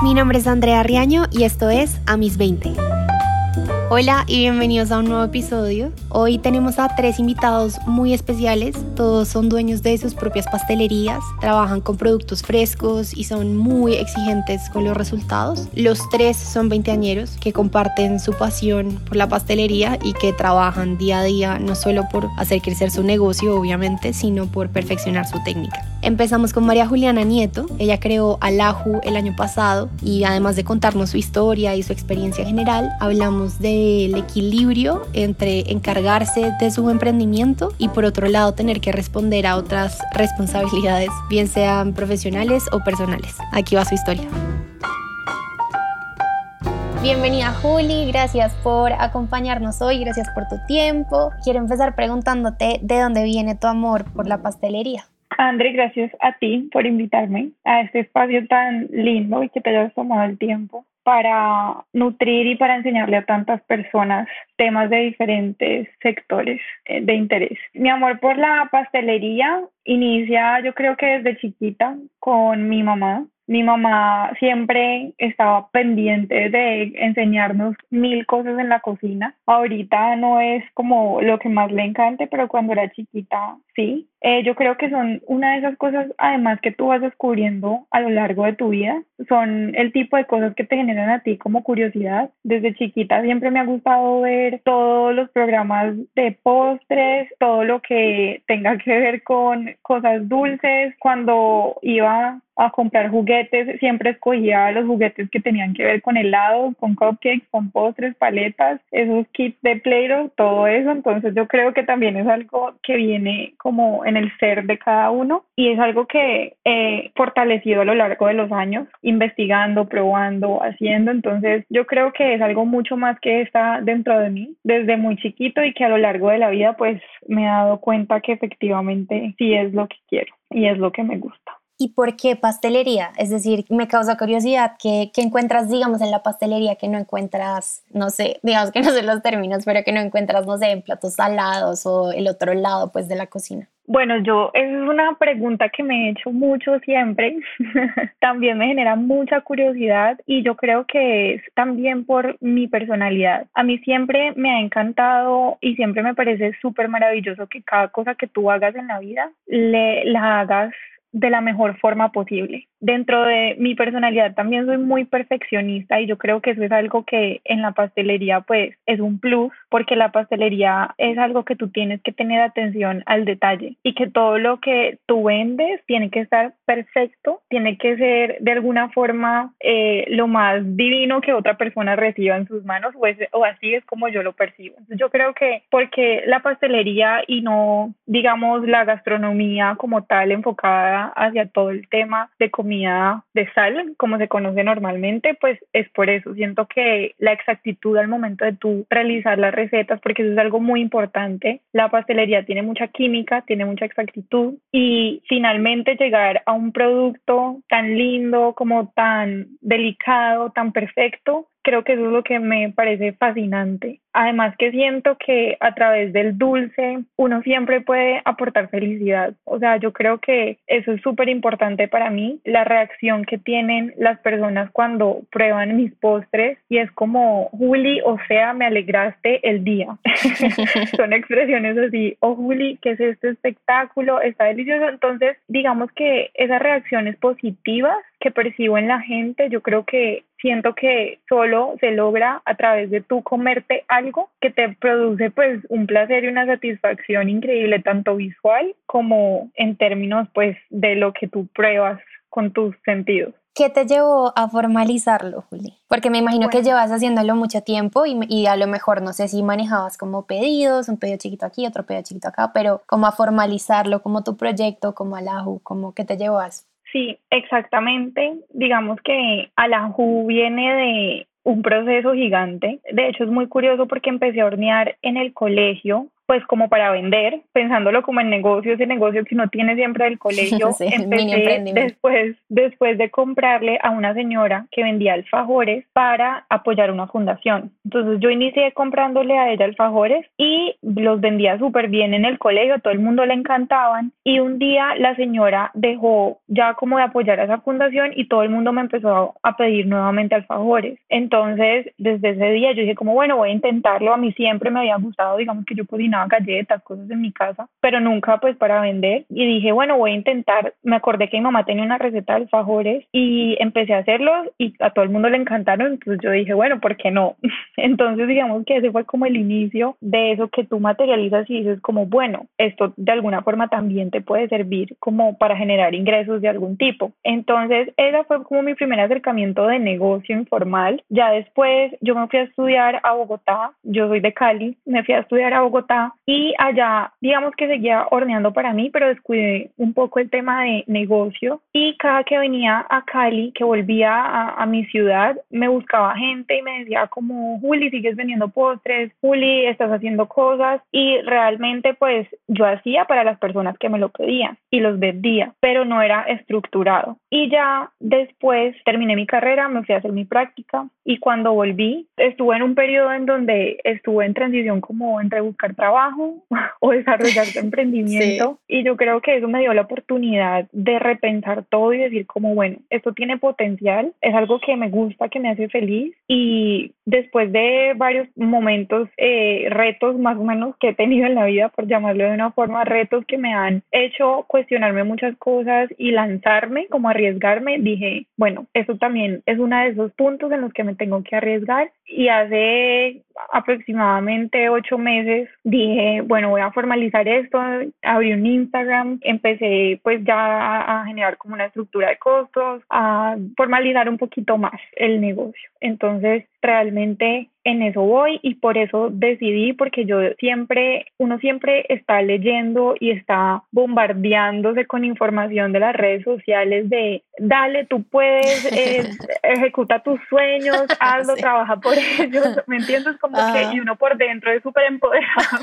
Mi nombre es Andrea Riaño y esto es A mis 20. Hola y bienvenidos a un nuevo episodio. Hoy tenemos a tres invitados muy especiales. Todos son dueños de sus propias pastelerías, trabajan con productos frescos y son muy exigentes con los resultados. Los tres son veinteañeros que comparten su pasión por la pastelería y que trabajan día a día no solo por hacer crecer su negocio, obviamente, sino por perfeccionar su técnica. Empezamos con María Juliana Nieto. Ella creó Alaju el año pasado y además de contarnos su historia y su experiencia general, hablamos de el equilibrio entre encargarse de su emprendimiento y por otro lado tener que responder a otras responsabilidades, bien sean profesionales o personales. Aquí va su historia. Bienvenida Juli, gracias por acompañarnos hoy, gracias por tu tiempo. Quiero empezar preguntándote de dónde viene tu amor por la pastelería. André, gracias a ti por invitarme a este espacio tan lindo y que te hayas tomado el tiempo para nutrir y para enseñarle a tantas personas temas de diferentes sectores eh, de interés. Mi amor por la pastelería inicia yo creo que desde chiquita con mi mamá. Mi mamá siempre estaba pendiente de enseñarnos mil cosas en la cocina. Ahorita no es como lo que más le encante, pero cuando era chiquita sí. Eh, yo creo que son una de esas cosas, además, que tú vas descubriendo a lo largo de tu vida. Son el tipo de cosas que te generan a ti como curiosidad. Desde chiquita siempre me ha gustado ver todos los programas de postres, todo lo que tenga que ver con cosas dulces. Cuando iba a comprar juguetes, siempre escogía los juguetes que tenían que ver con helado, con cupcakes, con postres, paletas, esos kits de play todo eso. Entonces yo creo que también es algo que viene como en el ser de cada uno y es algo que he fortalecido a lo largo de los años, investigando, probando, haciendo. Entonces yo creo que es algo mucho más que está dentro de mí desde muy chiquito y que a lo largo de la vida pues me he dado cuenta que efectivamente sí es lo que quiero y es lo que me gusta. ¿Y por qué pastelería? Es decir, me causa curiosidad que, encuentras, digamos, en la pastelería que no encuentras, no sé, digamos que no sé los términos, pero que no encuentras, no sé, en platos salados o el otro lado, pues, de la cocina. Bueno, yo, es una pregunta que me he hecho mucho siempre. también me genera mucha curiosidad y yo creo que es también por mi personalidad. A mí siempre me ha encantado y siempre me parece súper maravilloso que cada cosa que tú hagas en la vida le la hagas de la mejor forma posible dentro de mi personalidad también soy muy perfeccionista y yo creo que eso es algo que en la pastelería pues es un plus porque la pastelería es algo que tú tienes que tener atención al detalle y que todo lo que tú vendes tiene que estar perfecto, tiene que ser de alguna forma eh, lo más divino que otra persona reciba en sus manos o, o así es como yo lo percibo. yo creo que porque la pastelería y no digamos la gastronomía como tal enfocada hacia todo el tema de comida de sal, como se conoce normalmente, pues es por eso. Siento que la exactitud al momento de tú realizar las recetas, porque eso es algo muy importante, la pastelería tiene mucha química, tiene mucha exactitud y finalmente llegar a un producto tan lindo, como tan delicado, tan perfecto, creo que eso es lo que me parece fascinante. Además que siento que a través del dulce uno siempre puede aportar felicidad. O sea, yo creo que eso es súper importante para mí, la reacción que tienen las personas cuando prueban mis postres y es como, Juli, o sea, me alegraste el día. Son expresiones así, oh Juli, ¿qué es este espectáculo? Está delicioso. Entonces, digamos que esas reacciones positivas que percibo en la gente, yo creo que siento que solo se logra a través de tú comerte algo que te produce pues un placer y una satisfacción increíble tanto visual como en términos pues de lo que tú pruebas con tus sentidos. ¿Qué te llevó a formalizarlo, Juli? Porque me imagino que llevas haciéndolo mucho tiempo y, y, a lo mejor no sé si manejabas como pedidos, un pedido chiquito aquí, otro pedido chiquito acá, pero como a formalizarlo como tu proyecto, como Alahu, como que te llevó a eso. Sí, exactamente. Digamos que Alahu viene de un proceso gigante. De hecho, es muy curioso porque empecé a hornear en el colegio pues como para vender, pensándolo como en negocio, ese negocio que no tiene siempre del colegio, empecé después, después de comprarle a una señora que vendía alfajores para apoyar una fundación. Entonces yo inicié comprándole a ella alfajores y los vendía súper bien en el colegio, a todo el mundo le encantaban y un día la señora dejó ya como de apoyar a esa fundación y todo el mundo me empezó a pedir nuevamente alfajores. Entonces desde ese día yo dije como bueno voy a intentarlo, a mí siempre me había gustado, digamos que yo cocinaba galletas, cosas en mi casa, pero nunca pues para vender. Y dije bueno voy a intentar, me acordé que mi mamá tenía una receta de alfajores y empecé a hacerlos y a todo el mundo le encantaron, entonces yo dije bueno, ¿por qué no? Entonces digamos que ese fue como el inicio de eso que tú materializas y dices como bueno, esto de alguna forma también te puede servir como para generar ingresos de algún tipo. Entonces, ese fue como mi primer acercamiento de negocio informal. Ya después yo me fui a estudiar a Bogotá, yo soy de Cali, me fui a estudiar a Bogotá y allá, digamos que seguía horneando para mí, pero descuidé un poco el tema de negocio. Y cada que venía a Cali, que volvía a, a mi ciudad, me buscaba gente y me decía como, Juli, sigues vendiendo postres, Juli, estás haciendo cosas y realmente pues yo hacía para las personas que me lo pedían y los vendía, pero no era estructurado. Y ya después terminé mi carrera, me fui a hacer mi práctica y cuando volví estuve en un periodo en donde estuve en transición como entre buscar trabajo o desarrollar tu emprendimiento. Y yo creo que eso me dio la oportunidad de repensar todo y decir como bueno, esto tiene potencial, es algo que me gusta, que me hace feliz y después de varios momentos, eh, retos más o menos que he tenido en la vida, por llamarlo de una forma, retos que me han hecho cuestionarme muchas cosas y lanzarme, como arriesgarme, dije, bueno, eso también es uno de esos puntos en los que me tengo que arriesgar y hace aproximadamente ocho meses dije, bueno, voy a formalizar esto, abrí un Instagram, empecé pues ya a generar como una estructura de costos, a formalizar un poquito más el negocio. Entonces, realmente en eso voy y por eso decidí, porque yo siempre, uno siempre está leyendo y está bombardeándose con información de las redes sociales de, dale, tú puedes, eh, ejecuta tus sueños, hazlo, trabaja por ellos, ¿me entiendes? Como que y uno por dentro es súper empoderado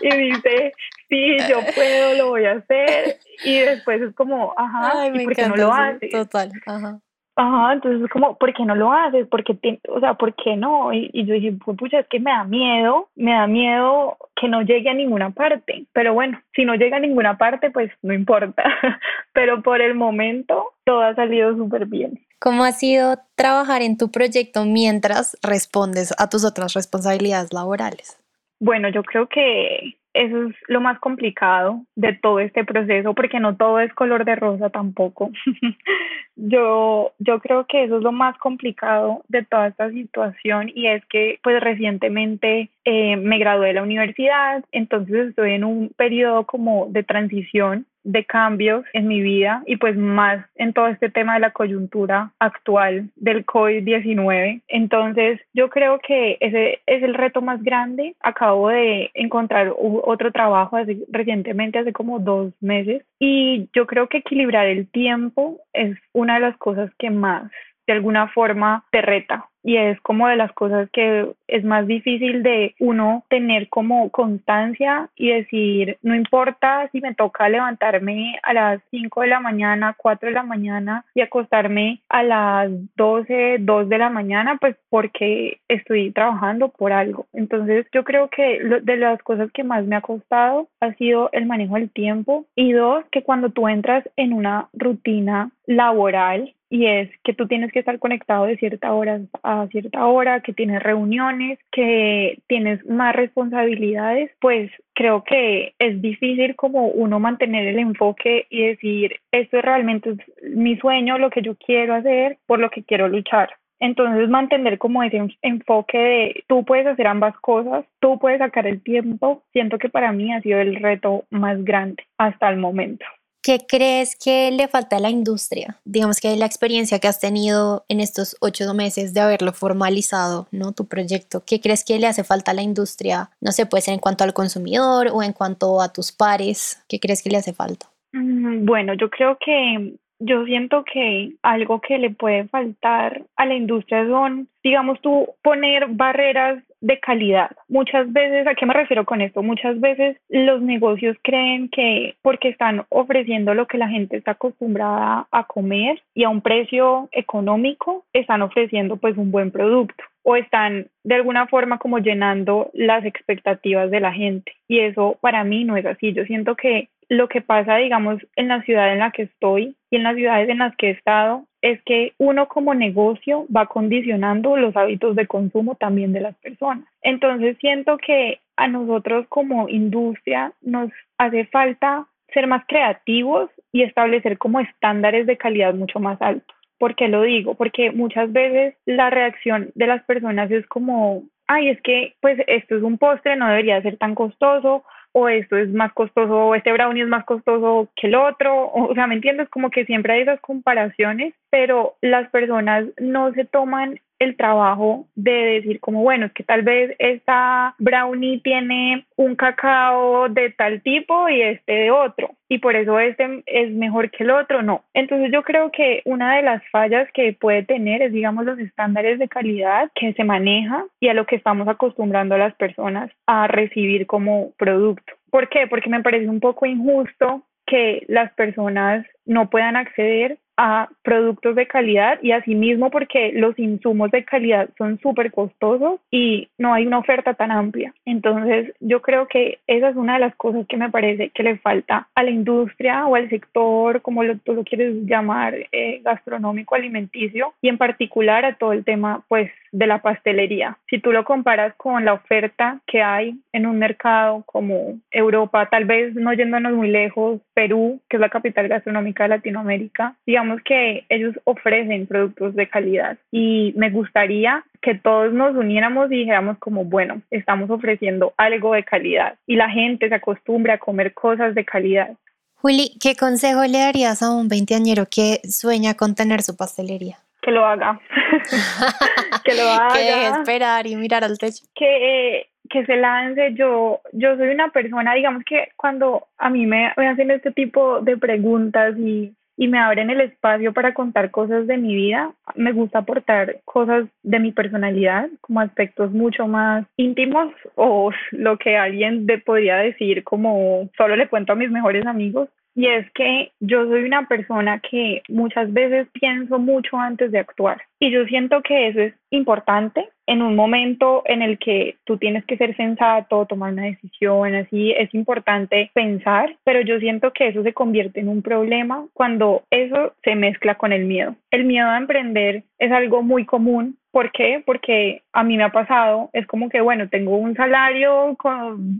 y dice, sí, yo puedo, lo voy a hacer y después es como, ajá, ¿y por qué no lo haces? Total, ajá. Ajá, entonces es como, ¿por qué no lo haces? Porque, o sea, ¿por qué no? Y, yo dije, pues pucha, es que me da miedo, me da miedo que no llegue a ninguna parte. Pero bueno, si no llega a ninguna parte, pues no importa. Pero por el momento todo ha salido súper bien. ¿Cómo ha sido trabajar en tu proyecto mientras respondes a tus otras responsabilidades laborales? Bueno, yo creo que eso es lo más complicado de todo este proceso, porque no todo es color de rosa tampoco. yo, yo creo que eso es lo más complicado de toda esta situación y es que pues recientemente eh, me gradué de la universidad, entonces estoy en un periodo como de transición de cambios en mi vida y pues más en todo este tema de la coyuntura actual del COVID-19. Entonces yo creo que ese es el reto más grande. Acabo de encontrar otro trabajo recientemente, hace como dos meses, y yo creo que equilibrar el tiempo es una de las cosas que más de alguna forma te reta y es como de las cosas que es más difícil de uno tener como constancia y decir, no importa si me toca levantarme a las 5 de la mañana, 4 de la mañana y acostarme a las 12, 2 de la mañana, pues porque estoy trabajando por algo. Entonces yo creo que de las cosas que más me ha costado ha sido el manejo del tiempo y dos, que cuando tú entras en una rutina laboral y es que tú tienes que estar conectado de cierta hora a cierta hora, que tienes reuniones, que tienes más responsabilidades, pues creo que es difícil como uno mantener el enfoque y decir, esto realmente es mi sueño, lo que yo quiero hacer, por lo que quiero luchar. Entonces mantener como ese enfoque de tú puedes hacer ambas cosas, tú puedes sacar el tiempo, siento que para mí ha sido el reto más grande hasta el momento. ¿Qué crees que le falta a la industria? Digamos que la experiencia que has tenido en estos ocho meses de haberlo formalizado, ¿no? Tu proyecto, ¿qué crees que le hace falta a la industria? No sé, puede ser en cuanto al consumidor o en cuanto a tus pares, ¿qué crees que le hace falta? Mm, bueno, yo creo que yo siento que algo que le puede faltar a la industria son, digamos tú, poner barreras de calidad. Muchas veces, ¿a qué me refiero con esto? Muchas veces los negocios creen que porque están ofreciendo lo que la gente está acostumbrada a comer y a un precio económico, están ofreciendo pues un buen producto o están de alguna forma como llenando las expectativas de la gente. Y eso para mí no es así. Yo siento que lo que pasa, digamos, en la ciudad en la que estoy y en las ciudades en las que he estado, es que uno como negocio va condicionando los hábitos de consumo también de las personas. Entonces siento que a nosotros como industria nos hace falta ser más creativos y establecer como estándares de calidad mucho más altos. ¿Por qué lo digo? Porque muchas veces la reacción de las personas es como, ay, es que pues esto es un postre, no debería ser tan costoso, o esto es más costoso, o este brownie es más costoso que el otro, o, sea, ¿me entiendes? Como que siempre hay esas comparaciones, pero las personas no se toman el trabajo de decir como, bueno, es que tal vez esta brownie tiene un cacao de tal tipo y este de otro, y por eso este es mejor que el otro, no. Entonces yo creo que una de las fallas que puede tener es, digamos, los estándares de calidad que se maneja y a lo que estamos acostumbrando a las personas a recibir como producto. ¿Por qué? Porque me parece un poco injusto que las personas no puedan acceder a productos de calidad y asimismo porque los insumos de calidad son súper costosos y no hay una oferta tan amplia. Entonces yo creo que esa es una de las cosas que me parece que le falta a la industria o al sector, como lo, tú lo quieres llamar, eh, gastronómico alimenticio y en particular a todo el tema pues de la pastelería. Si tú lo comparas con la oferta que hay en un mercado como Europa, tal vez no yéndonos muy lejos, Perú, que es la capital gastronómica de Latinoamérica, digamos que ellos ofrecen productos de calidad y me gustaría que todos nos uniéramos y dijéramos como, bueno, estamos ofreciendo algo de calidad y la gente se acostumbre a comer cosas de calidad. Juli, ¿qué consejo le darías a un veinteañero que sueña con tener su pastelería? que lo haga. que lo haga. Que esperar y mirar al techo. Que, que se lance. Yo, yo soy una persona, digamos que cuando a mí me, me hacen este tipo de preguntas y, y me abren el espacio para contar cosas de mi vida, me gusta aportar cosas de mi personalidad, como aspectos mucho más íntimos o lo que alguien de, podría decir como solo le cuento a mis mejores amigos y es que yo soy una persona que muchas veces pienso mucho antes de actuar y yo siento que eso es importante en un momento en el que tú tienes que ser sensato, tomar una decisión, así es importante pensar, pero yo siento que eso se convierte en un problema cuando eso se mezcla con el miedo. El miedo a emprender es algo muy común ¿Por qué? Porque a mí me ha pasado, es como que, bueno, tengo un salario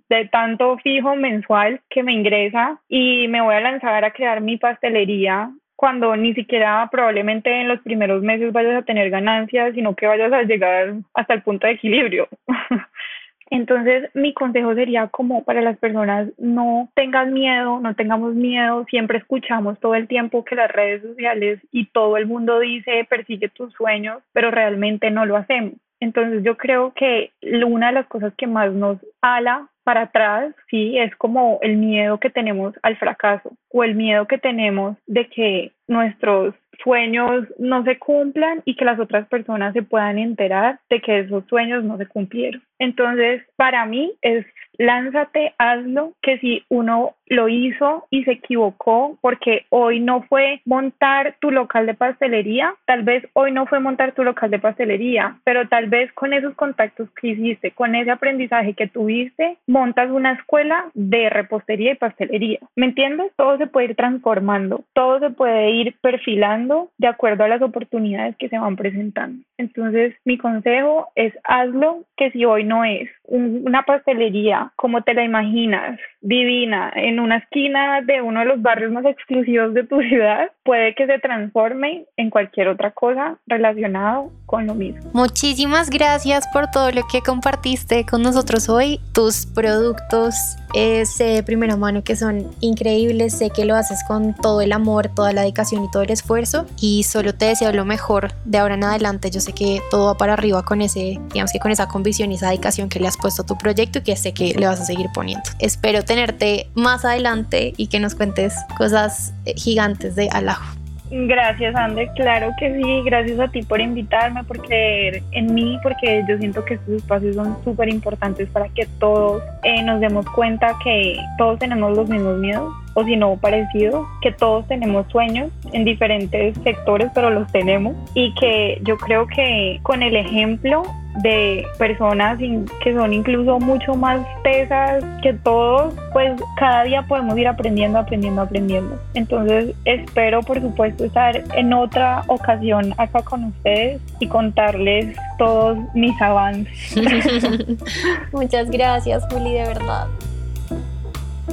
de tanto fijo mensual que me ingresa y me voy a lanzar a crear mi pastelería cuando ni siquiera probablemente en los primeros meses vayas a tener ganancias, sino que vayas a llegar hasta el punto de equilibrio. Entonces, mi consejo sería como para las personas, no tengan miedo, no tengamos miedo, siempre escuchamos todo el tiempo que las redes sociales y todo el mundo dice, persigue tus sueños, pero realmente no lo hacemos. Entonces, yo creo que una de las cosas que más nos ala para atrás, sí, es como el miedo que tenemos al fracaso o el miedo que tenemos de que nuestros sueños no se cumplan y que las otras personas se puedan enterar de que esos sueños no se cumplieron. Entonces, para mí es lánzate, hazlo, que si uno lo hizo y se equivocó porque hoy no fue montar tu local de pastelería, tal vez hoy no fue montar tu local de pastelería, pero tal vez con esos contactos que hiciste, con ese aprendizaje que tuviste, montas una escuela de repostería y pastelería. ¿Me entiendes? Todo se puede ir transformando, todo se puede ir perfilando de acuerdo a las oportunidades que se van presentando. Entonces, mi consejo es hazlo, que si hoy no es una pastelería como te la imaginas, divina, en una esquina de uno de los barrios más exclusivos de tu ciudad, puede que se transforme en cualquier otra cosa relacionado con lo mismo. Muchísimas gracias por todo lo que compartiste con nosotros hoy. Tus productos sé de primera mano que son increíbles, sé que lo haces con todo el amor, toda la dedicación y todo el esfuerzo y solo te deseo lo mejor de ahora en adelante. Yo sé que todo va para arriba con ese, digamos que con esa convicción y esa dedicación que le has puesto a tu proyecto y que sé que le vas a seguir poniendo. Espero tenerte más adelante y que nos cuentes cosas eh, gigantes de Alajo. Gracias, André. Claro que sí. Gracias a ti por invitarme, por creer en mí, porque yo siento que estos espacios son súper importantes para que todos eh, nos demos cuenta que todos tenemos los mismos miedos, o si no parecidos, que todos tenemos sueños en diferentes sectores, pero los tenemos. Y que yo creo que con el ejemplo de personas que son incluso mucho más tesas que todos, pues cada día podemos ir aprendiendo, aprendiendo, aprendiendo. Entonces espero por supuesto estar en otra ocasión acá con ustedes y contarles todos mis avances. Muchas gracias Juli, de verdad.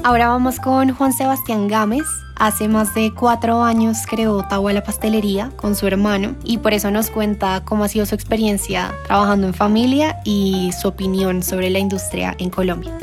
Ahora vamos con Juan Sebastián Gámez. Hace más de cuatro años creó la Pastelería con su hermano y por eso nos cuenta cómo ha sido su experiencia trabajando en familia y su opinión sobre la industria en Colombia.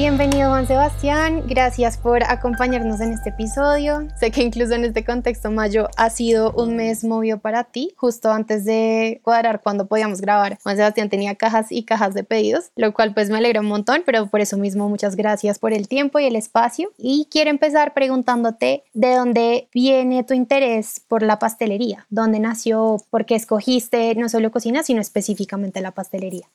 Bienvenido Juan Sebastián, gracias por acompañarnos en este episodio. Sé que incluso en este contexto mayo ha sido un mes movido para ti, justo antes de cuadrar cuando podíamos grabar. Juan Sebastián tenía cajas y cajas de pedidos, lo cual pues me alegra un montón, pero por eso mismo muchas gracias por el tiempo y el espacio. Y quiero empezar preguntándote de dónde viene tu interés por la pastelería, dónde nació, por qué escogiste no solo cocina, sino específicamente la pastelería.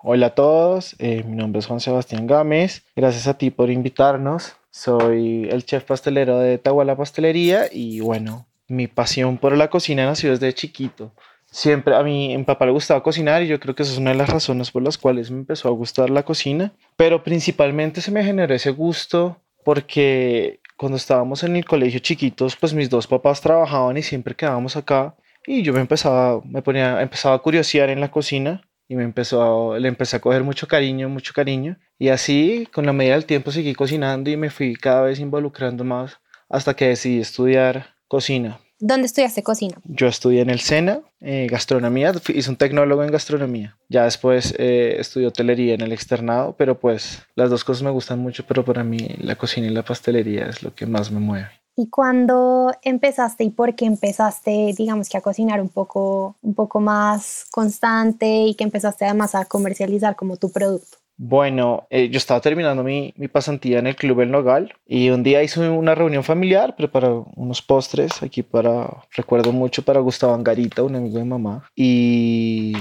Hola a todos, eh, mi nombre es Juan Sebastián Gámez, gracias a ti por invitarnos. Soy el chef pastelero de Tahuala Pastelería y bueno, mi pasión por la cocina nació desde chiquito. Siempre a mí, mi papá le gustaba cocinar y yo creo que esa es una de las razones por las cuales me empezó a gustar la cocina. Pero principalmente se me generó ese gusto porque cuando estábamos en el colegio chiquitos, pues mis dos papás trabajaban y siempre quedábamos acá y yo me empezaba, me ponía, empezaba a curiosear en la cocina y me empezó le empecé a coger mucho cariño, mucho cariño. Y así, con la medida del tiempo, seguí cocinando y me fui cada vez involucrando más hasta que decidí estudiar cocina. ¿Dónde estudiaste cocina? Yo estudié en el SENA, eh, gastronomía, hice un tecnólogo en gastronomía. Ya después eh, estudié hotelería en el externado, pero pues las dos cosas me gustan mucho, pero para mí la cocina y la pastelería es lo que más me mueve. ¿Y cuándo empezaste y por qué empezaste, digamos que a cocinar un poco, un poco más constante y que empezaste además a comercializar como tu producto? Bueno, eh, yo estaba terminando mi, pasantía en el Club El Nogal y un día hice una reunión familiar, preparé unos postres aquí para, recuerdo mucho, para Gustavo Angarita, un amigo de mamá. Y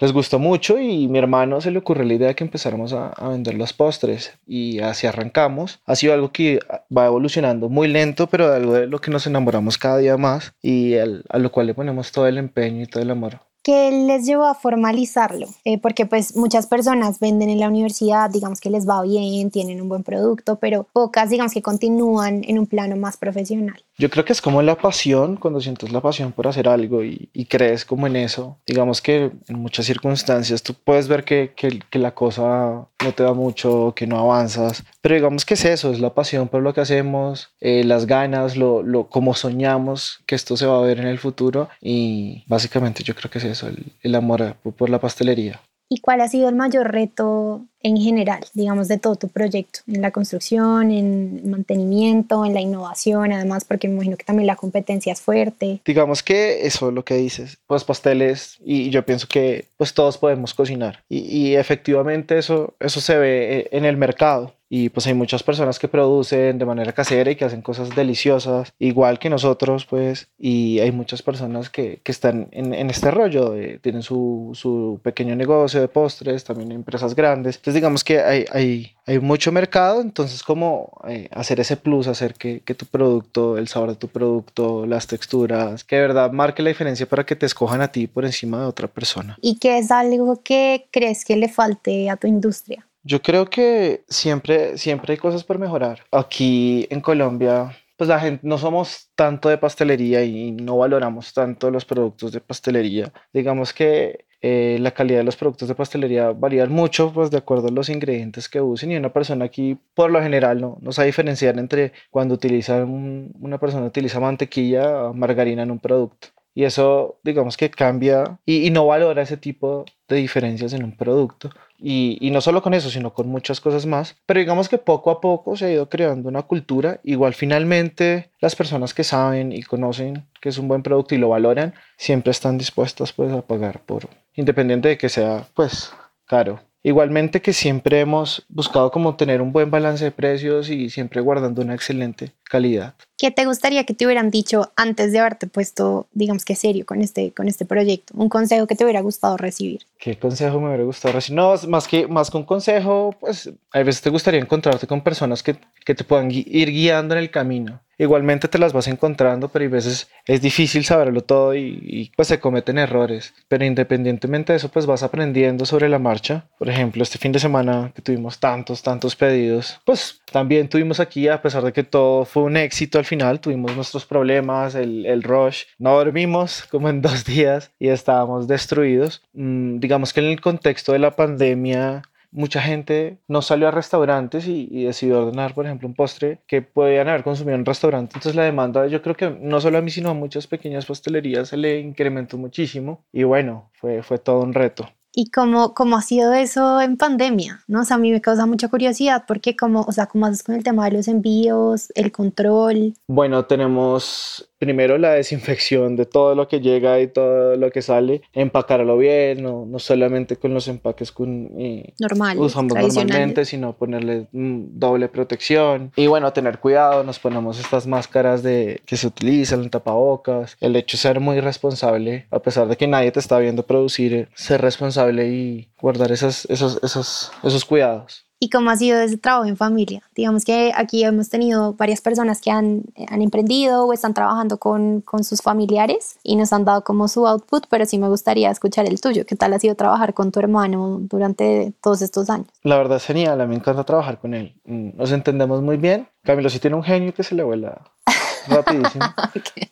les gustó mucho y mi hermano se le ocurrió la idea de que empezáramos a, vender los postres y así arrancamos. Ha sido algo que va evolucionando muy lento, pero algo de lo que nos enamoramos cada día más y a lo cual le ponemos todo el empeño y todo el amor. ¿Qué les llevó a formalizarlo? Eh, porque pues muchas personas venden en la universidad, digamos que les va bien, tienen un buen producto, pero pocas digamos que continúan en un plano más profesional. Yo creo que es como la pasión, cuando sientes la pasión por hacer algo y, crees como en eso. Digamos que en muchas circunstancias tú puedes ver que, que, la cosa no te da mucho, que no avanzas, pero digamos que es eso, es la pasión por lo que hacemos, eh, las ganas, lo, lo, como soñamos que esto se va a ver en el futuro y básicamente yo creo que es eso, el, el amor por la pastelería. ¿Y cuál ha sido el mayor reto en general, digamos, de todo tu proyecto? En la construcción, en mantenimiento, en la innovación, además, porque me imagino que también la competencia es fuerte. Digamos que eso es lo que dices, pues pasteles, y yo pienso que pues todos podemos cocinar. Y, y efectivamente eso, eso se ve eh, en el mercado y pues hay muchas personas que producen de manera casera y que hacen cosas deliciosas, igual que nosotros, pues, y hay muchas personas que, que están en, en, este rollo, tienen su, su, pequeño negocio de postres, también empresas grandes, entonces digamos que hay, hay, hay mucho mercado, entonces como eh, hacer ese plus, hacer que, que tu producto, el sabor de tu producto, las texturas, que de verdad marque la diferencia para que te escojan a ti por encima de otra persona. ¿Y qué es algo que crees que le falte a tu industria? Yo creo que siempre, siempre hay cosas por mejorar. Aquí en Colombia, pues la gente no somos tanto de pastelería y no valoramos tanto los productos de pastelería. Digamos que eh, la calidad de los productos de pastelería varía mucho pues de acuerdo a los ingredientes que usen y una persona aquí por lo general no, no sabe diferenciar entre cuando utiliza una persona utiliza mantequilla o margarina en un producto. Y eso, digamos que cambia y, y, no valora ese tipo de diferencias en un producto. Y, y, no solo con eso, sino con muchas cosas más. Pero digamos que poco a poco se ha ido creando una cultura. Igual finalmente las personas que saben y conocen que es un buen producto y lo valoran, siempre están dispuestas pues a pagar por, independiente de que sea pues caro. Igualmente que siempre hemos buscado como tener un buen balance de precios y siempre guardando una excelente calidad. ¿Qué te gustaría que te hubieran dicho antes de haberte puesto, digamos que serio con este, con este proyecto? Un consejo que te hubiera gustado recibir. ¿Qué consejo me hubiera gustado recibir? No, más que, más que un consejo, pues a veces te gustaría encontrarte con personas que, que te puedan ir guiando en el camino. Igualmente te las vas encontrando, pero a veces es difícil saberlo todo y, pues se cometen errores. Pero independientemente de eso, pues vas aprendiendo sobre la marcha. Por ejemplo, este fin de semana que tuvimos tantos, tantos pedidos, pues también tuvimos aquí, a pesar de que todo fue un éxito al final, tuvimos nuestros problemas, el, el rush. No dormimos como en dos días y estábamos destruidos. Mm, digamos que en el contexto de la pandemia mucha gente no salió a restaurantes y, decidió ordenar, por ejemplo, un postre que podían haber consumido en un restaurante. Entonces la demanda, yo creo que no solo a mí, sino a muchas pequeñas pastelerías se le incrementó muchísimo. Y bueno, fue, fue todo un reto. ¿Y cómo, cómo ha sido eso en pandemia? ¿no? O sea, a mí me causa mucha curiosidad porque cómo, o sea, cómo haces con el tema de los envíos, el control. Bueno, tenemos primero la desinfección de todo lo que llega y todo lo que sale, empacarlo bien, no, no solamente con los empaques con, eh, Normal, usamos normalmente, sino ponerle mm, doble protección. Y bueno, tener cuidado, nos ponemos estas máscaras de, que se utilizan, en tapabocas. El hecho de ser muy responsable, a pesar de que nadie te está viendo producir, ser responsable y guardar esas, esos, esos, esos cuidados y cómo ha sido ese trabajo en familia. Digamos que aquí hemos tenido varias personas que han, han emprendido o están trabajando con, con, sus familiares y nos han dado como su output, pero sí me gustaría escuchar el tuyo. ¿Qué tal ha sido trabajar con tu hermano durante todos estos años? La verdad es genial, a mí me encanta trabajar con él. Mm, nos entendemos muy bien. Camilo sí tiene un genio que se le vuela rapidísimo.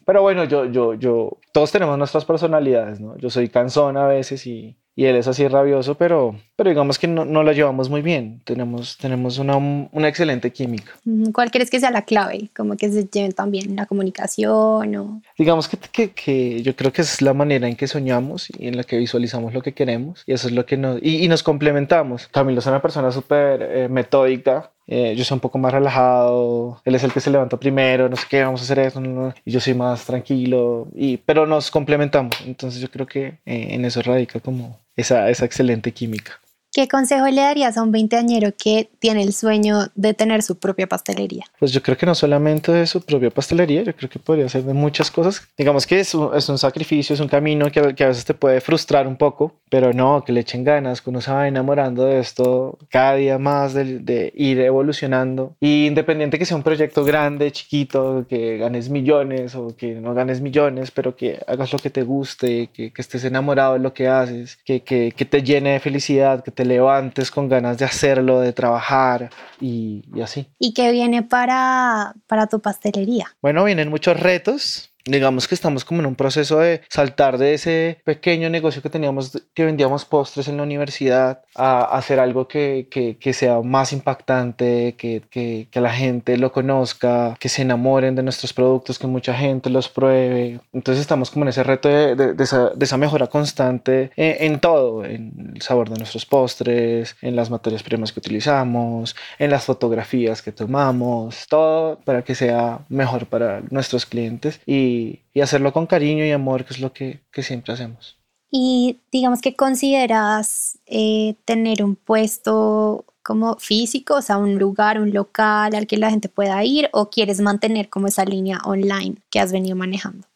Pero bueno, yo, yo, yo, todos tenemos nuestras personalidades, ¿no? Yo soy cansón a veces y, y él es así rabioso, pero, pero digamos que no, no la llevamos muy bien. Tenemos, tenemos una, una, excelente química. ¿Cuál crees que sea la clave? Como que se lleven también la comunicación o... Digamos que, que, que, yo creo que es la manera en que soñamos y en la que visualizamos lo que queremos y eso es lo que nos... Y, y nos complementamos. Camilo es una persona súper eh, metódica, eh, yo soy un poco más relajado, él es el que se levantó primero, no sé qué, vamos a hacer eso, y yo soy más tranquilo, y, pero nos complementamos, entonces yo creo que eh, en eso radica como esa, esa excelente química. ¿Qué consejo le darías a un veinteañero que tiene el sueño de tener su propia pastelería? Pues yo creo que no solamente de su propia pastelería, yo creo que podría ser de muchas cosas. Digamos que es un, es un sacrificio, es un camino que, que, a veces te puede frustrar un poco, pero no, que le echen ganas, que uno se va enamorando de esto cada día más, de, de ir evolucionando. Y independiente que sea un proyecto grande, chiquito, que ganes millones o que no ganes millones, pero que hagas lo que te guste, que, que estés enamorado de lo que haces, que, que, que te llene de felicidad, que te levantes con ganas de hacerlo, de trabajar y, y así. ¿Y qué viene para, para tu pastelería? Bueno, vienen muchos retos digamos que estamos como en un proceso de saltar de ese pequeño negocio que teníamos, que vendíamos postres en la universidad, a hacer algo que, que, que sea más impactante, que, que, que, la gente lo conozca, que se enamoren de nuestros productos, que mucha gente los pruebe. Entonces estamos como en ese reto de, de, de, esa, de esa, mejora constante en, en, todo, en el sabor de nuestros postres, en las materias primas que utilizamos, en las fotografías que tomamos, todo para que sea mejor para nuestros clientes. Y y, hacerlo con cariño y amor, que es lo que, que siempre hacemos. Y digamos que consideras eh, tener un puesto como físico, o sea, un lugar, un local al que la gente pueda ir, o quieres mantener como esa línea online que has venido manejando?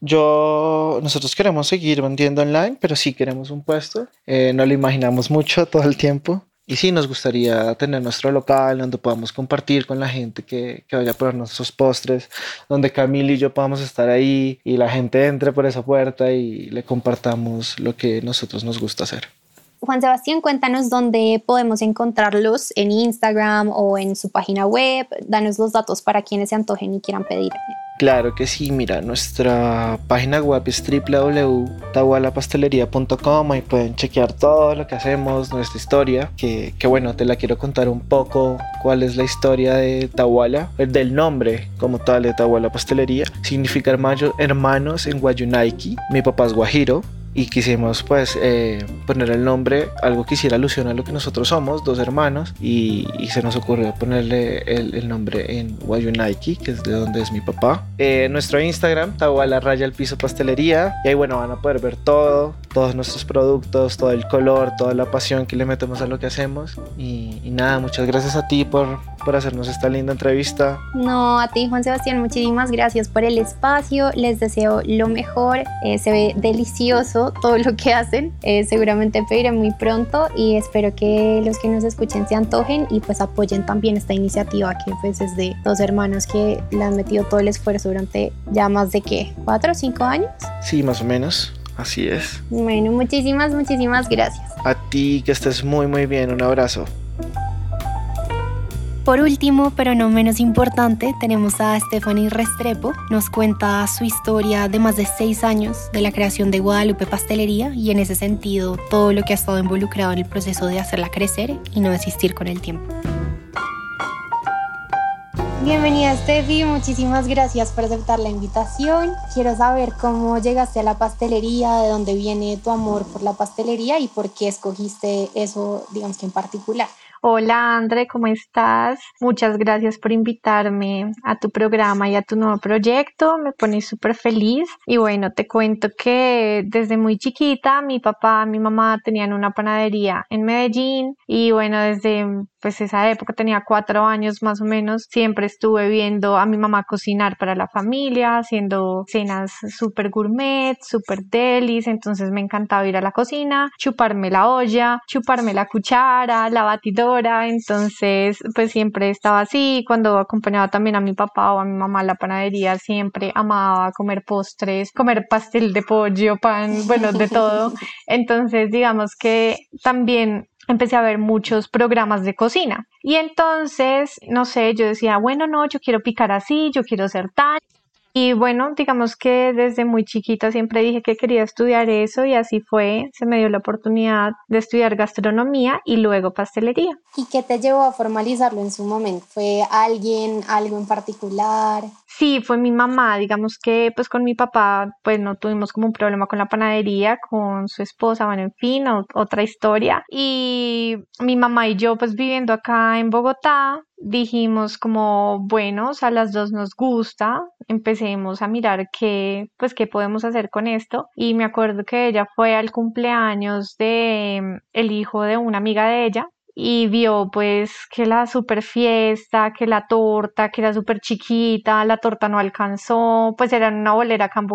Yo, nosotros queremos seguir vendiendo online, pero sí queremos un puesto. Eh, no lo imaginamos mucho todo el tiempo. Y sí, nos gustaría tener nuestro local donde podamos compartir con la gente que, que vaya a probar nuestros postres, donde Camila y yo podamos estar ahí y la gente entre por esa puerta y le compartamos lo que nosotros nos gusta hacer. Juan Sebastián, cuéntanos dónde podemos encontrarlos en Instagram o en su página web. Danos los datos para quienes se antojen y quieran pedir. Claro que sí, mira, nuestra página web es www.tahualapastelería.com y pueden chequear todo lo que hacemos, nuestra historia, que, que, bueno, te la quiero contar un poco, cuál es la historia de Tahuala, del nombre como tal de Tahuala Pastelería. Significa hermanos en Guayunaiki, mi papá es guajiro, y quisimos pues eh, poner el nombre, algo que hiciera alusión a lo que nosotros somos, dos hermanos, y, se nos ocurrió ponerle el, nombre en Wayunaiki, que es de donde es mi papá. Eh, nuestro Instagram, Tahuala Raya el Piso Pastelería, y ahí bueno, van a poder ver todo, todos nuestros productos, todo el color, toda la pasión que le metemos a lo que hacemos. Y, nada, muchas gracias a ti por, por hacernos esta linda entrevista. No, a ti Juan Sebastián, muchísimas gracias por el espacio, les deseo lo mejor, eh, se ve delicioso todo lo que hacen, eh, seguramente pediré muy pronto y espero que los que nos escuchen se antojen y pues apoyen también esta iniciativa que pues es de dos hermanos que le han metido todo el esfuerzo durante ya más de qué, cuatro o cinco años. Sí, más o menos. Así es. Bueno, muchísimas, muchísimas gracias. A ti, que estés muy, muy bien. Un abrazo. Por último, pero no menos importante, tenemos a Stephanie Restrepo. Nos cuenta su historia de más de seis años de la creación de Guadalupe Pastelería y en ese sentido todo lo que ha estado involucrado en el proceso de hacerla crecer y no desistir con el tiempo. Bienvenida Steffi, muchísimas gracias por aceptar la invitación. Quiero saber cómo llegaste a la pastelería, de dónde viene tu amor por la pastelería y por qué escogiste eso, digamos que en particular. Hola André, ¿cómo estás? Muchas gracias por invitarme a tu programa y a tu nuevo proyecto. Me pone súper feliz. Y bueno, te cuento que desde muy chiquita mi papá, mi mamá tenían una panadería en Medellín y bueno, desde pues esa época tenía cuatro años más o menos, siempre estuve viendo a mi mamá cocinar para la familia, haciendo cenas súper gourmet, súper delis, entonces me encantaba ir a la cocina, chuparme la olla, chuparme la cuchara, la batidora, entonces pues siempre estaba así, cuando acompañaba también a mi papá o a mi mamá a la panadería, siempre amaba comer postres, comer pastel de pollo, pan, bueno, de todo, entonces digamos que también empecé a ver muchos programas de cocina. Y entonces, no sé, yo decía, bueno, no, yo quiero picar así, yo quiero ser tal. Y bueno, digamos que desde muy chiquita siempre dije que quería estudiar eso y así fue. Se me dio la oportunidad de estudiar gastronomía y luego pastelería. ¿Y qué te llevó a formalizarlo en su momento? ¿Fue alguien, algo en particular? Sí, fue mi mamá, digamos que pues con mi papá pues no tuvimos como un problema con la panadería, con su esposa, bueno, en fin, otra historia. Y mi mamá y yo pues viviendo acá en Bogotá, dijimos como, bueno, a las dos nos gusta, empecemos a mirar qué, pues qué podemos hacer con esto. Y me acuerdo que ella fue al cumpleaños de mm, el hijo de una amiga de ella y vio pues que la super fiesta, que la torta, que era súper chiquita, la torta no alcanzó, pues era una bolera acá en.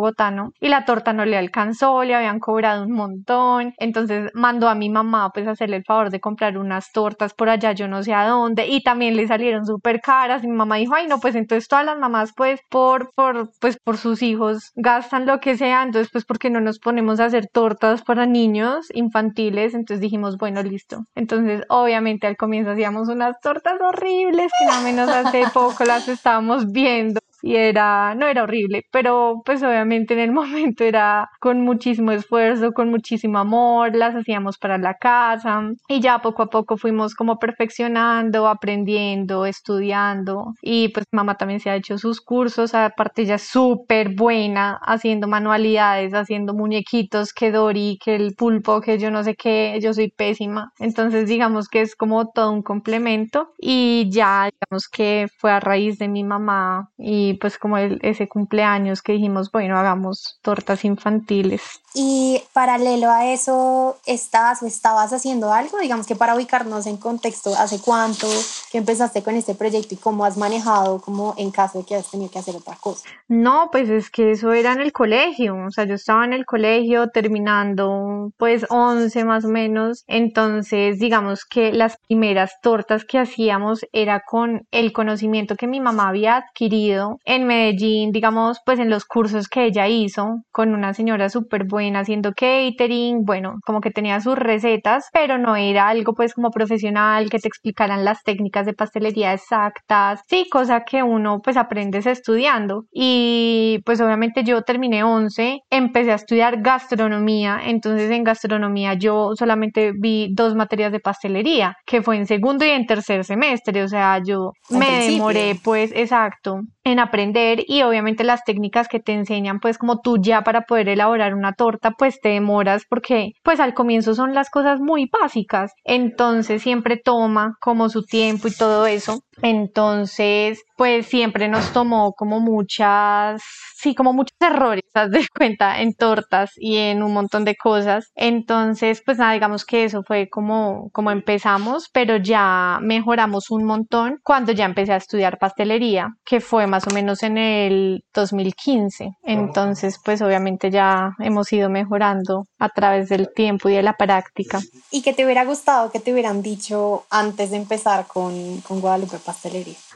Y la torta no le alcanzó, le habían cobrado un montón, entonces mandó a mi mamá pues a hacerle el favor de comprar unas tortas por allá, yo no sé a dónde, y también le salieron súper caras, mi mamá dijo, ay no, pues entonces todas las mamás pues por, por, pues por sus hijos gastan lo que sea, entonces pues porque no nos ponemos a hacer tortas para niños infantiles, entonces dijimos, bueno, listo, entonces hoy obviamente al comienzo hacíamos unas tortas horribles que nada menos hace poco las estábamos viendo y era, no era horrible, pero pues obviamente en el momento era con muchísimo esfuerzo, con muchísimo amor, las hacíamos para la casa y ya poco a poco fuimos como perfeccionando, aprendiendo, estudiando y pues mamá también se ha hecho sus cursos, aparte ella es súper buena haciendo manualidades, haciendo muñequitos, que Dori, que el pulpo, que yo no sé qué, yo soy pésima, entonces digamos que es como todo un complemento y ya digamos que fue a raíz de mi mamá y pues como ese cumpleaños que dijimos, bueno, hagamos tortas infantiles. Y paralelo a eso, ¿estás o estabas haciendo algo? Digamos que para ubicarnos en contexto, ¿hace cuánto que empezaste con este proyecto y cómo has manejado como en caso de que has tenido que hacer otra cosa? No, pues es que eso era en el colegio, o sea, yo estaba en el colegio terminando pues 11 más o menos, entonces digamos que las primeras tortas que hacíamos era con el conocimiento que mi mamá había adquirido en Medellín, digamos, pues en los cursos que ella hizo con una señora súper buena haciendo catering, bueno, como que tenía sus recetas, pero no era algo pues como profesional que te explicaran las técnicas de pastelería exactas, sí, cosa que uno pues aprendes estudiando. Y pues obviamente yo terminé 11, empecé a estudiar gastronomía, entonces en gastronomía yo solamente vi dos materias de pastelería, que fue en segundo y en tercer semestre, o sea, yo me demoré pues exacto en aprender aprender y obviamente las técnicas que te enseñan pues como tú ya para poder elaborar una torta pues te demoras porque pues al comienzo son las cosas muy básicas. Entonces siempre toma como su tiempo y todo eso entonces pues siempre nos tomó como muchas sí como muchos errores haz de cuenta en tortas y en un montón de cosas entonces pues nada digamos que eso fue como como empezamos pero ya mejoramos un montón cuando ya empecé a estudiar pastelería que fue más o menos en el 2015. Entonces, pues obviamente ya hemos ido mejorando a través del tiempo y de la práctica. ¿Y qué te hubiera gustado que te hubieran dicho antes de empezar con, con Guadalupe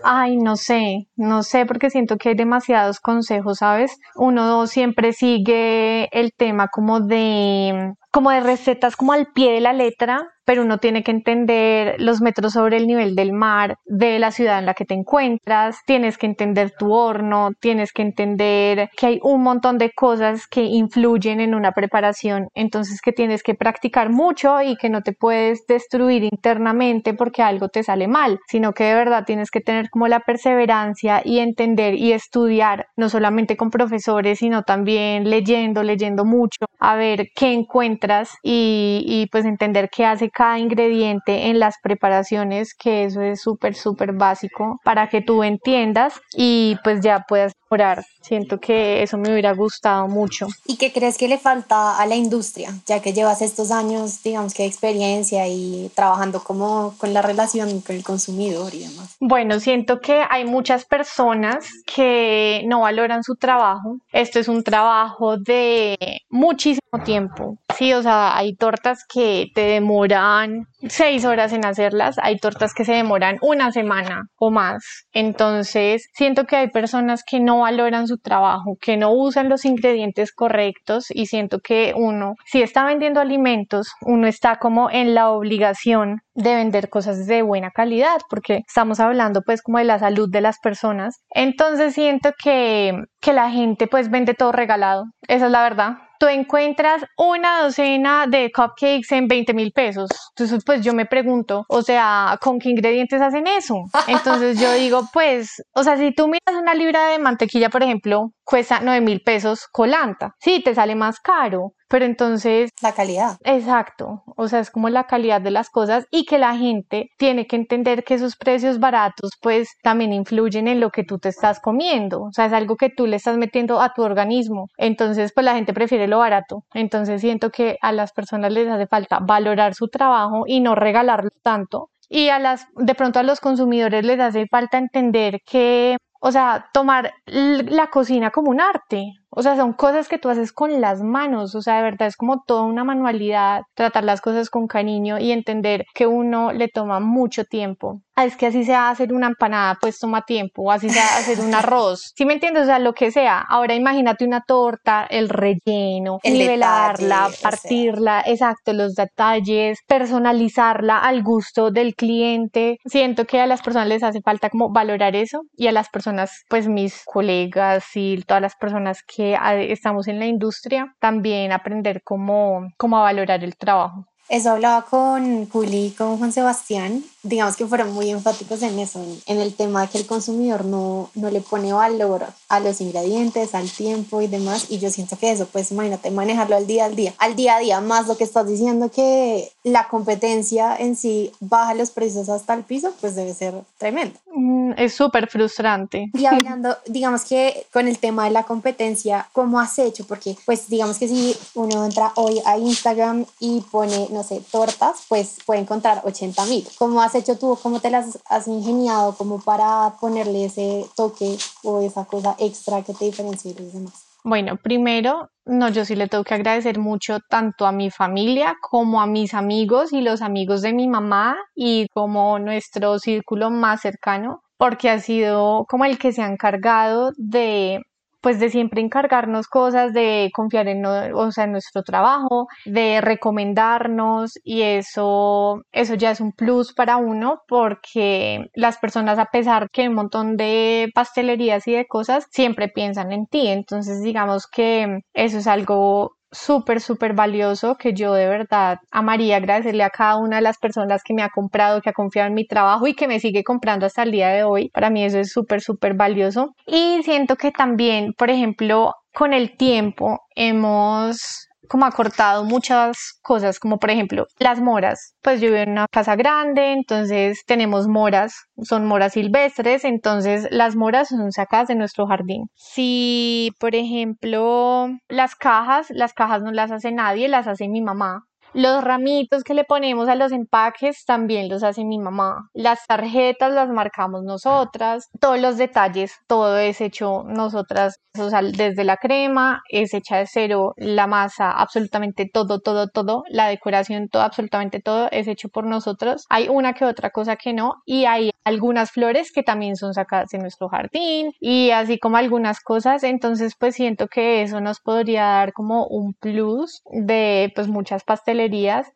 Ay, no sé, no sé porque siento que hay demasiados consejos, ¿sabes? Uno siempre sigue el tema como de como de recetas como al pie de la letra, pero uno tiene que entender los metros sobre el nivel del mar de la ciudad en la que te encuentras, tienes que entender tu horno, tienes que entender que hay un montón de cosas que influyen en una preparación, entonces que tienes que practicar mucho y que no te puedes destruir internamente porque algo te sale mal, sino que de verdad tienes que tener como la perseverancia y entender y estudiar, no solamente con profesores, sino también leyendo, leyendo mucho, a ver qué encuentras y, y pues entender qué hace cada ingrediente en las preparaciones, que eso es súper, súper básico para que tú entiendas y pues ya puedas orar. Siento que eso me hubiera gustado mucho. ¿Y qué crees que le falta a la industria, ya que llevas estos años, digamos que de experiencia y trabajando como con la relación con el consumidor y demás? Bueno, siento que hay muchas personas que no valoran su trabajo. Esto es un trabajo de muchísimo tiempo. Sí, o sea, hay tortas que te demoran seis horas en hacerlas, hay tortas que se demoran una semana o más. Entonces, siento que hay personas que no valoran su trabajo, que no usan los ingredientes correctos y siento que uno, si está vendiendo alimentos, uno está como en la obligación de vender cosas de buena calidad, porque estamos hablando pues como de la salud de las personas. Entonces siento que, que la gente pues vende todo regalado, esa es la verdad tú encuentras una docena de cupcakes en 20 mil pesos. Entonces, pues yo me pregunto, o sea, ¿con qué ingredientes hacen eso? Entonces yo digo, pues, o sea, si tú miras una libra de mantequilla, por ejemplo, cuesta 9 mil pesos colanta. Sí, te sale más caro, pero entonces... La calidad. Exacto, o sea, es como la calidad de las cosas y que la gente tiene que entender que esos precios baratos pues también influyen en lo que tú te estás comiendo, o sea, es algo que tú le estás metiendo a tu organismo, entonces pues la gente prefiere lo barato, entonces siento que a las personas les hace falta valorar su trabajo y no regalarlo tanto. Y a las de pronto a los consumidores les hace falta entender que o sea, tomar la cocina como un arte. O sea, son cosas que tú haces con las manos. O sea, de verdad es como toda una manualidad, tratar las cosas con cariño y entender que uno le toma mucho tiempo. Ah, es que así sea hacer una empanada, pues toma tiempo, o así sea hacer un arroz. ¿Sí me entiendes? O sea, lo que sea. Ahora imagínate una torta, el relleno, nivelarla, partirla, exacto, los detalles, personalizarla al gusto del cliente. Siento que a las personas les hace falta como valorar eso y a las personas, pues mis colegas y todas las personas que estamos en la industria, también aprender cómo, cómo a valorar el trabajo. Eso hablaba con Juli y con Juan Sebastián. Digamos que fueron muy enfáticos en eso, en, el tema de que el consumidor no, no le pone valor a los ingredientes, al tiempo y demás. Y yo siento que eso, pues imagínate, manejarlo al día al día, al día a día, más lo que estás diciendo que la competencia en sí baja los precios hasta el piso, pues debe ser tremendo. Mm, es súper frustrante. Y hablando, digamos que con el tema de la competencia, ¿cómo has hecho? Porque pues digamos que si uno entra hoy a Instagram y pone no sé, tortas, pues puede encontrar 80 mil. ¿Cómo has hecho tú? ¿Cómo te las has ingeniado como para ponerle ese toque o esa cosa extra que te diferencie de los demás? Bueno, primero, no, yo sí le tengo que agradecer mucho tanto a mi familia como a mis amigos y los amigos de mi mamá y como nuestro círculo más cercano, porque ha sido como el que se ha encargado de pues de siempre encargarnos cosas, de confiar en, o sea, en nuestro trabajo, de recomendarnos y eso, eso ya es un plus para uno porque las personas a pesar que hay un montón de pastelerías y de cosas siempre piensan en ti, entonces digamos que eso es algo súper, súper valioso que yo de verdad amaría agradecerle a cada una de las personas que me ha comprado, que ha confiado en mi trabajo y que me sigue comprando hasta el día de hoy. Para mí eso es súper, súper valioso. Y siento que también, por ejemplo, con el tiempo hemos como acortado muchas cosas, como por ejemplo las moras. Pues yo vivo en una casa grande, entonces tenemos moras, son moras silvestres, entonces las moras son sacadas de nuestro jardín. Si, por ejemplo, las cajas, las cajas no las hace nadie, las hace mi mamá. Los ramitos que le ponemos a los empaques también los hace mi mamá. Las tarjetas las marcamos nosotras. Todos los detalles, todo es hecho nosotras. O sea, desde la crema es hecha de cero, la masa, absolutamente todo, todo, todo. La decoración, todo, absolutamente todo es hecho por nosotros. Hay una que otra cosa que no y hay algunas flores que también son sacadas en nuestro jardín y así como algunas cosas. Entonces, pues siento que eso nos podría dar como un plus de pues muchas pastelerías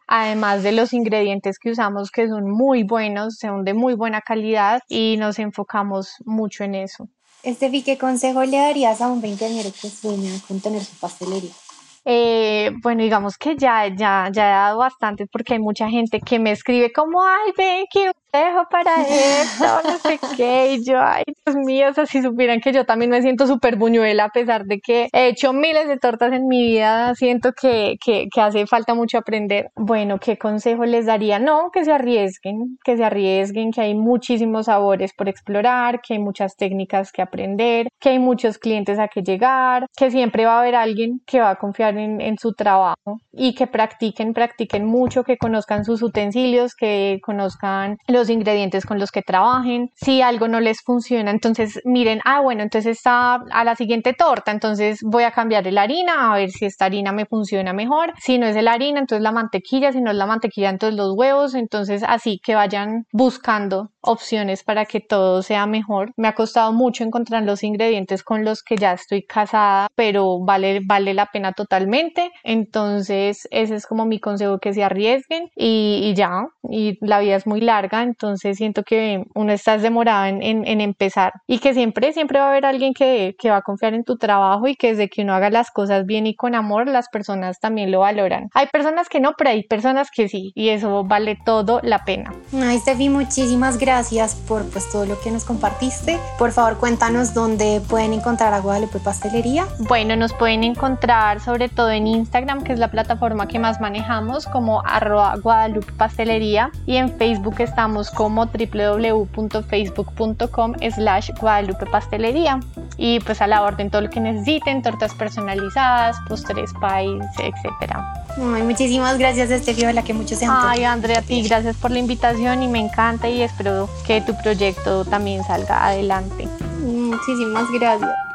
además de los ingredientes que usamos que son muy buenos, son de muy buena calidad y nos enfocamos mucho en eso. Estefi, ¿qué consejo le darías a un veinteañero que sueña con tener su pastelería? Eh, bueno, digamos que ya, ya, ya he dado bastante porque hay mucha gente que me escribe como, ay, ven, quiero dejo para esto, no sé qué, y yo, ay, Dios mío, o sea, si supieran que yo también me siento súper buñuela, a pesar de que he hecho miles de tortas en mi vida, siento que, que, que, hace falta mucho aprender. Bueno, ¿qué consejo les daría? No, que se arriesguen, que se arriesguen, que hay muchísimos sabores por explorar, que hay muchas técnicas que aprender, que hay muchos clientes a que llegar, que siempre va a haber alguien que va a confiar en, en su trabajo y que practiquen, practiquen mucho, que conozcan sus utensilios, que conozcan los los ingredientes con los que trabajen. Si algo no les funciona, entonces miren, ah, bueno, entonces está a la siguiente torta, entonces voy a cambiar la harina a ver si esta harina me funciona mejor. Si no es la harina, entonces la mantequilla, si no es la mantequilla, entonces los huevos, entonces así que vayan buscando opciones para que todo sea mejor. Me ha costado mucho encontrar los ingredientes con los que ya estoy casada, pero vale, vale la pena totalmente. Entonces, ese es como mi consejo, que se arriesguen y, y ya, y la vida es muy larga, entonces siento que uno está demorado en, en, empezar y que siempre, siempre va a haber alguien que, que, va a confiar en tu trabajo y que desde que uno haga las cosas bien y con amor, las personas también lo valoran. Hay personas que no, pero hay personas que sí y eso vale todo la pena. Ay, Steffi, muchísimas gracias por pues todo lo que nos compartiste. Por favor, cuéntanos dónde pueden encontrar a Guadalupe Pastelería. Bueno, nos pueden encontrar sobre todo en Instagram, que es la plataforma que más manejamos, como arroba Guadalupe Pastelería y en Facebook estamos como www.facebook.com slash Guadalupe Pastelería y pues a la orden todo lo que necesiten, tortas personalizadas, postres, pies, etcétera. Ay, muchísimas gracias Estefi, la que mucho se Ay, Andrea, a ti gracias por la invitación y me encanta y espero que tu proyecto también salga adelante. Muchísimas gracias.